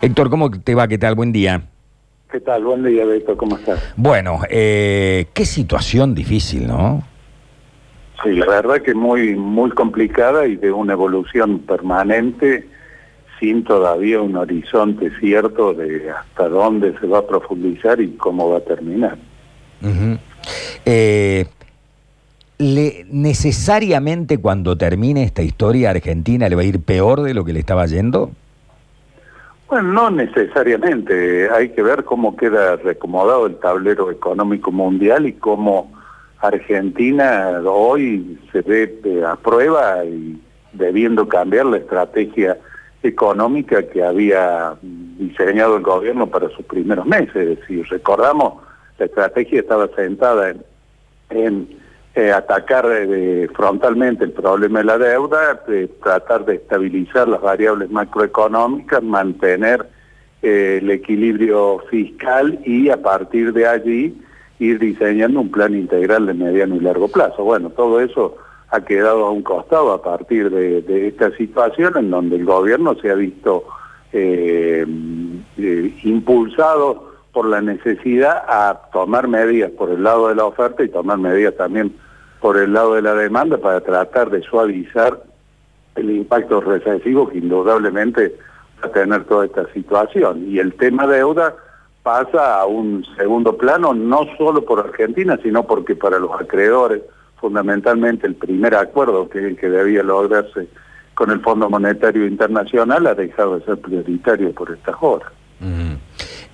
Héctor, ¿cómo te va? ¿Qué tal? Buen día. ¿Qué tal? Buen día, Víctor. ¿Cómo estás? Bueno, eh, qué situación difícil, ¿no? Sí, la verdad que muy, muy complicada y de una evolución permanente sin todavía un horizonte cierto de hasta dónde se va a profundizar y cómo va a terminar. eh, le, ¿Necesariamente cuando termine esta historia Argentina le va a ir peor de lo que le estaba yendo? Bueno, no necesariamente. Hay que ver cómo queda recomodado el tablero económico mundial y cómo Argentina hoy se ve eh, a prueba y debiendo cambiar la estrategia económica que había diseñado el gobierno para sus primeros meses. Si recordamos, la estrategia estaba sentada en, en eh, atacar eh, frontalmente el problema de la deuda, tratar de estabilizar las variables macroeconómicas, mantener eh, el equilibrio fiscal y a partir de allí ir diseñando un plan integral de mediano y largo plazo. Bueno, todo eso ha quedado a un costado a partir de esta situación en donde el gobierno se ha visto impulsado por la necesidad a tomar medidas por el lado de la oferta y tomar medidas también por el lado de la demanda para tratar de suavizar el impacto recesivo que indudablemente va a tener toda esta situación. Y el tema deuda pasa a un segundo plano, no solo por Argentina, sino porque para los acreedores, fundamentalmente el primer acuerdo que, que debía lograrse con el Fondo Monetario Internacional ha dejado de ser prioritario por estas horas.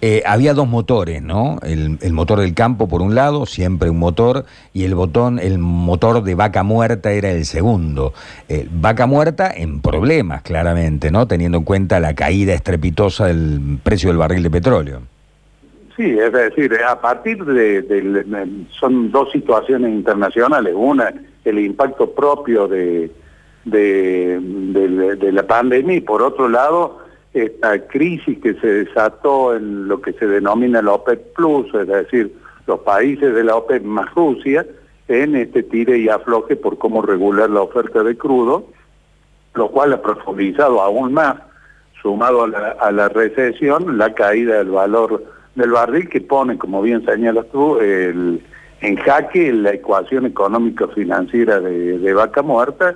Eh, había dos motores, ¿no? El, motor del campo por un lado, siempre un motor, y el botón, el motor de vaca muerta era el segundo. Eh, vaca muerta en problemas, claramente, ¿no? Teniendo en cuenta la caída estrepitosa del precio del barril de petróleo. Sí, es decir, a partir de, son dos situaciones internacionales. Una, el impacto propio de, de la pandemia y por otro lado, esta crisis que se desató en lo que se denomina la OPEC Plus, es decir, los países de la OPEC más Rusia, en este tire y afloje por cómo regular la oferta de crudo, lo cual ha profundizado aún más, sumado a la, recesión, la caída del valor del barril que pone, como bien señalas tú, el, en jaque la ecuación económico-financiera de, vaca muerta,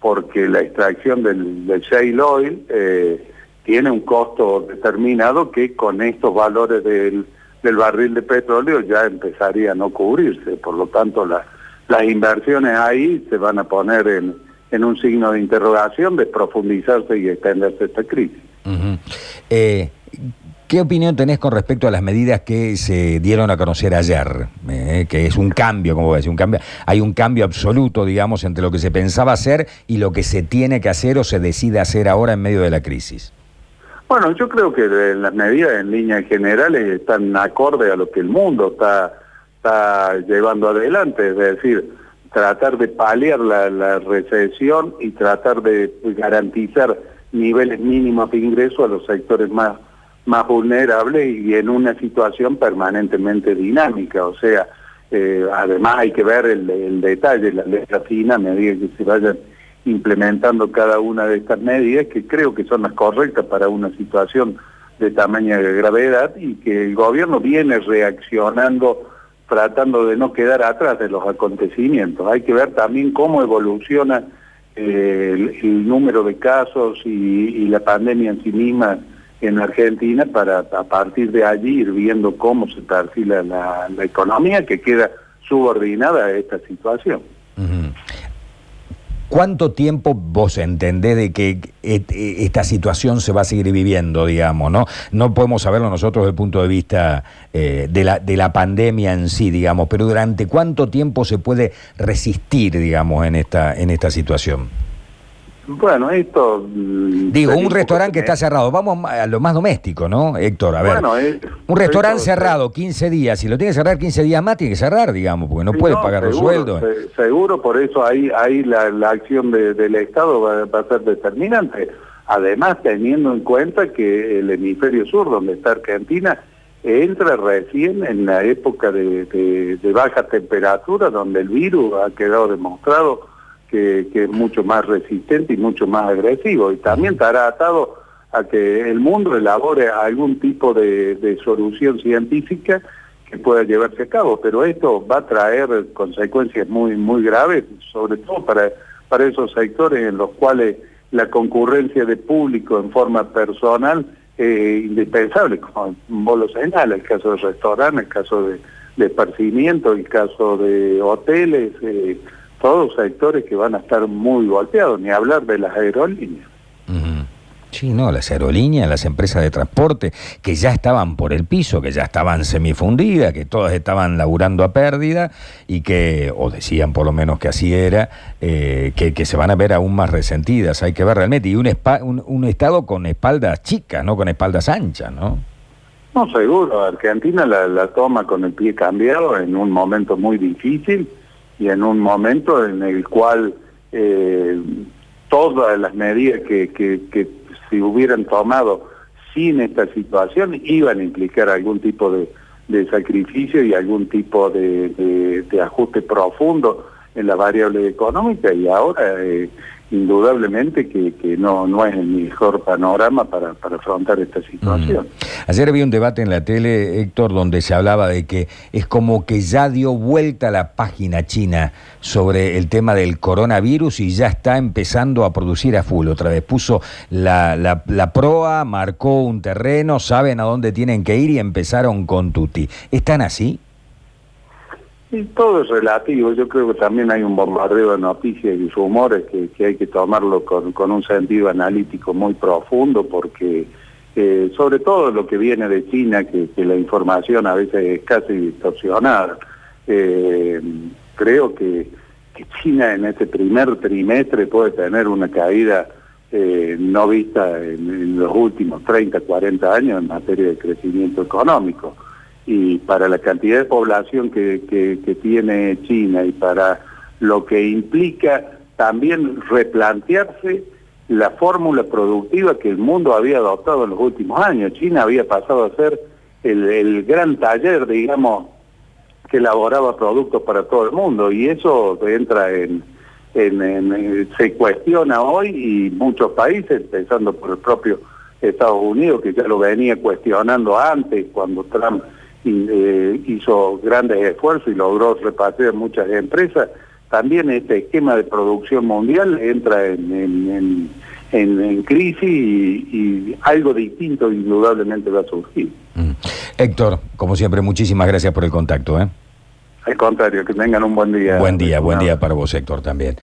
porque la extracción del, del shale oil... Eh, tiene un costo determinado que con estos valores del, barril de petróleo ya empezaría a no cubrirse. Por lo tanto, las inversiones ahí se van a poner en, en un signo de interrogación de profundizarse y extenderse esta crisis. Eh, ¿Qué opinión tenés con respecto a las medidas que se dieron a conocer ayer? Eh, que es un cambio, como decir, un cambio. Hay un cambio absoluto, digamos, entre lo que se pensaba hacer y lo que se tiene que hacer o se decide hacer ahora en medio de la crisis. Bueno, yo creo que las medidas en líneas generales están acorde a lo que el mundo está, está llevando adelante, es decir, tratar de paliar la, recesión y tratar de garantizar niveles mínimos de ingreso a los sectores más, más vulnerables y en una situación permanentemente dinámica. O sea, eh, además hay que ver el, el detalle, la letra fina a medida que se vayan implementando cada una de estas medidas que creo que son las correctas para una situación de tamaña gravedad y que el gobierno viene reaccionando tratando de no quedar atrás de los acontecimientos. Hay que ver también cómo evoluciona eh, el, número de casos y, la pandemia en sí misma en Argentina para a partir de allí ir viendo cómo se perfila la, economía que queda subordinada a esta situación. ¿Cuánto tiempo vos entendés de que esta situación se va a seguir viviendo, digamos, no? No podemos saberlo nosotros desde el punto de vista eh, de, la, de la pandemia en sí, digamos, pero ¿durante cuánto tiempo se puede resistir, digamos, en esta, en esta situación? Bueno, esto... Mm, Digo, un restaurante que está cerrado. Vamos a lo más doméstico, ¿no, Héctor? A ver, un restaurante cerrado 15 días. Si lo tiene que cerrar 15 días más, tiene que cerrar, digamos, porque no puede pagar los sueldos. seguro, por eso ahí, ahí la, acción del Estado va, a ser determinante. Además, teniendo en cuenta que el hemisferio sur, donde está Argentina, entra recién en la época de baja temperatura, donde el virus ha quedado demostrado que, es mucho más resistente y mucho más agresivo. Y también estará atado a que el mundo elabore algún tipo de, solución científica que pueda llevarse a cabo, pero esto va a traer consecuencias muy muy graves, sobre todo para, para esos sectores en los cuales la concurrencia de público en forma personal es indispensable, como vos lo señalas, el caso de restaurantes, el caso de, de esparcimiento, el caso de hoteles, eh, todos sectores que van a estar muy golpeados, ni hablar de las aerolíneas. Sí, no, las aerolíneas, las empresas de transporte, que ya estaban por el piso, que ya estaban semifundidas, que todas estaban laburando a pérdida y que, o decían por lo menos que así era, eh, que, se van a ver aún más resentidas. Hay que ver realmente. Y un, un, Estado con espaldas chicas, no con espaldas anchas, ¿no? No, seguro. Argentina la, toma con el pie cambiado en un momento muy difícil y en un momento en el cual eh, todas las medidas que, que si hubieran tomado sin esta situación iban a implicar algún tipo de, sacrificio y algún tipo de, ajuste profundo en la variable económica. Y ahora eh, indudablemente que, no, no es el mejor panorama para, afrontar esta situación. Mm. Ayer había un debate en la tele, Héctor, donde se hablaba de que es como que ya dio vuelta la página china sobre el tema del coronavirus y ya está empezando a producir a full. Otra vez puso la, la, la proa, marcó un terreno, saben a dónde tienen que ir y empezaron con Tuti. ¿Están así? Y todo es relativo, yo creo que también hay un bombardeo de noticias y rumores que, que hay que tomarlo con, con, un sentido analítico muy profundo porque eh, sobre todo lo que viene de China, que, la información a veces es casi distorsionada, eh, creo que, China en este primer trimestre puede tener una caída eh, no vista en los últimos 30, 40 años en materia de crecimiento económico y para la cantidad de población que, tiene China y para lo que implica también replantearse la fórmula productiva que el mundo había adoptado en los últimos años. China había pasado a ser el, gran taller, digamos, que elaboraba productos para todo el mundo y eso entra en, se cuestiona hoy y muchos países, empezando por el propio Estados Unidos, que ya lo venía cuestionando antes cuando Trump eh, hizo grandes esfuerzos y logró repartir muchas empresas, también este esquema de producción mundial entra en, crisis y, algo distinto indudablemente va a surgir. Mm. Héctor, como siempre, muchísimas gracias por el contacto. ¿eh? Al contrario, que tengan un buen día. Buen día, buen día para vos, Héctor, también.